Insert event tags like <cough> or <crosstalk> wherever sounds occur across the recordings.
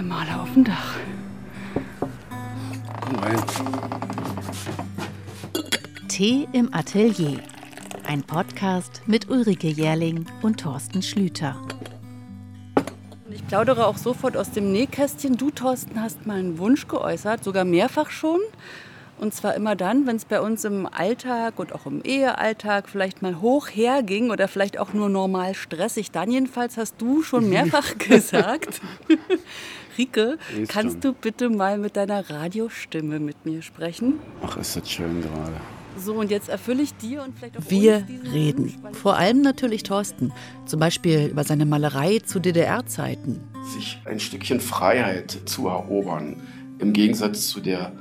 Guten Tag. Komm rein. Tee im Atelier. Ein Podcast mit Ulrike Jährling und Thorsten Schlüter. Ich plaudere auch sofort aus dem Nähkästchen. Du, Thorsten, hast mal einen Wunsch geäußert, sogar mehrfach schon. Und zwar immer dann, wenn es bei uns im Alltag und auch im Ehealltag vielleicht mal hoch herging oder vielleicht auch nur normal stressig. Dann jedenfalls hast du schon mehrfach <laughs> gesagt, <laughs> Rike, Ist kannst schon. du bitte mal mit deiner Radiostimme mit mir sprechen? Ach, ist das schön gerade. So, und jetzt erfülle ich dir und vielleicht auch Wir reden. Vor allem natürlich Thorsten. Zum Beispiel über seine Malerei zu DDR-Zeiten. Sich ein Stückchen Freiheit zu erobern, im Gegensatz zu der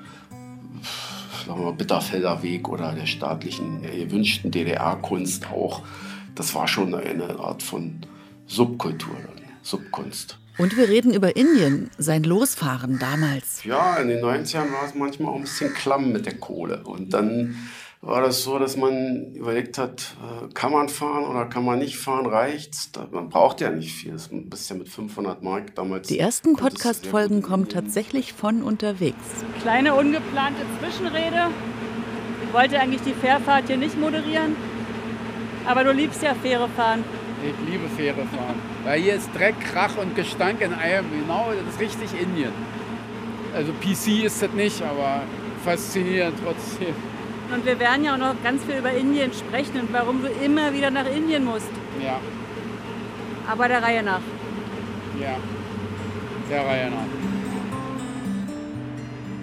sagen wir Bitterfelder Weg oder der staatlichen, äh, gewünschten DDR-Kunst auch. Das war schon eine Art von Subkultur, Subkunst. Und wir reden über Indien, sein Losfahren damals. Ja, in den 90ern war es manchmal auch ein bisschen klamm mit der Kohle. Und dann war das so, dass man überlegt hat, äh, kann man fahren oder kann man nicht fahren, reicht's? Man braucht ja nicht viel. Das ist ja mit 500 Mark damals. Die ersten Podcast-Folgen kommen tatsächlich von unterwegs. Kleine ungeplante Zwischenrede. Ich wollte eigentlich die Fährfahrt hier nicht moderieren, aber du liebst ja Fähre fahren. Ich liebe Fähre fahren. Weil hier ist Dreck, Krach und Gestank in einem. Genau, das ist richtig Indien. Also PC ist das nicht, aber faszinierend trotzdem. Und wir werden ja auch noch ganz viel über Indien sprechen und warum du immer wieder nach Indien musst. Ja, Aber der Reihe nach. ja. Der Reihe nach.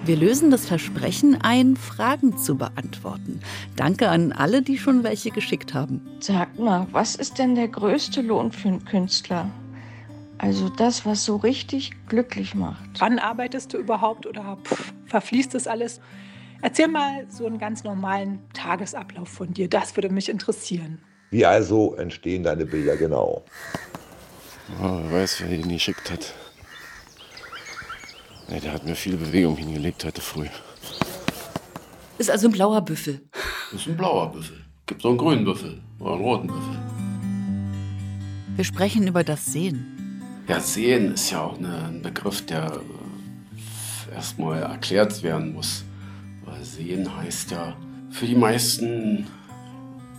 Wir lösen das Versprechen ein, Fragen zu beantworten. Danke an alle, die schon welche geschickt haben. Sag mal, was ist denn der größte Lohn für einen Künstler? Also das, was so richtig glücklich macht. Wann arbeitest du überhaupt oder pff, verfließt das alles? Erzähl mal so einen ganz normalen Tagesablauf von dir. Das würde mich interessieren. Wie also entstehen deine Bilder genau? Ah, wer weiß, wer ihn geschickt hat. Ja, der hat mir viel Bewegung hingelegt heute früh. Ist also ein blauer Büffel. Das ist ein blauer Büffel. Gibt so einen grünen Büffel oder einen roten Büffel. Wir sprechen über das Sehen. Ja, sehen ist ja auch ein Begriff, der äh, erstmal erklärt werden muss. Sehen heißt ja für die meisten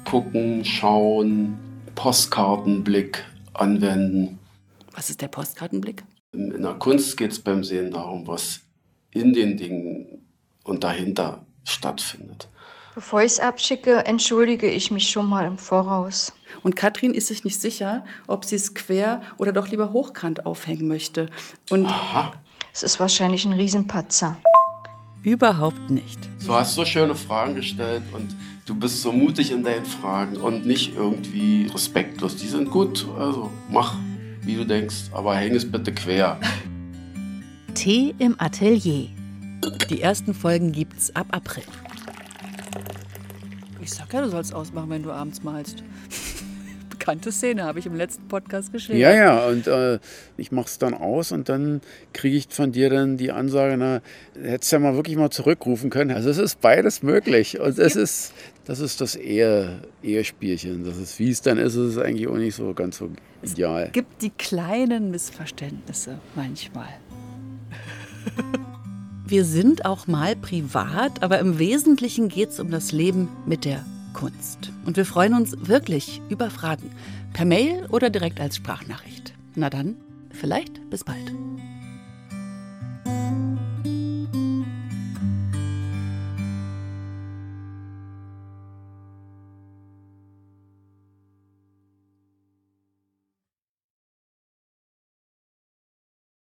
gucken, schauen, Postkartenblick anwenden. Was ist der Postkartenblick? In, in der Kunst geht es beim Sehen darum, was in den Dingen und dahinter stattfindet. Bevor ich es abschicke, entschuldige ich mich schon mal im Voraus. Und Katrin ist sich nicht sicher, ob sie es quer oder doch lieber hochkant aufhängen möchte. Und Aha, Es ist wahrscheinlich ein Riesenpatzer. Überhaupt nicht. du hast so schöne Fragen gestellt und du bist so mutig in deinen Fragen und nicht irgendwie respektlos. Die sind gut, also mach, wie du denkst, aber häng es bitte quer. Tee im Atelier. Die ersten Folgen gibt's ab April. ich sag ja, du sollst ausmachen, wenn du abends malst. Bekannte Szene, habe ich im letzten Podcast geschildert. Ja, ja, und äh, ich mache es dann aus und dann kriege ich von dir dann die Ansage, na, hättest ja mal wirklich mal zurückrufen können. Also es ist beides möglich und es ist, das ist das Ehe, Ehespielchen. Das ist, wie es dann ist, ist es eigentlich auch nicht so ganz so ideal. gibt die kleinen Missverständnisse manchmal. Wir sind auch mal privat, aber im Wesentlichen geht's um das Leben mit der Kunst. Und wir freuen uns wirklich über Fragen. Per Mail oder direkt als Sprachnachricht. Na dann, vielleicht bis bald.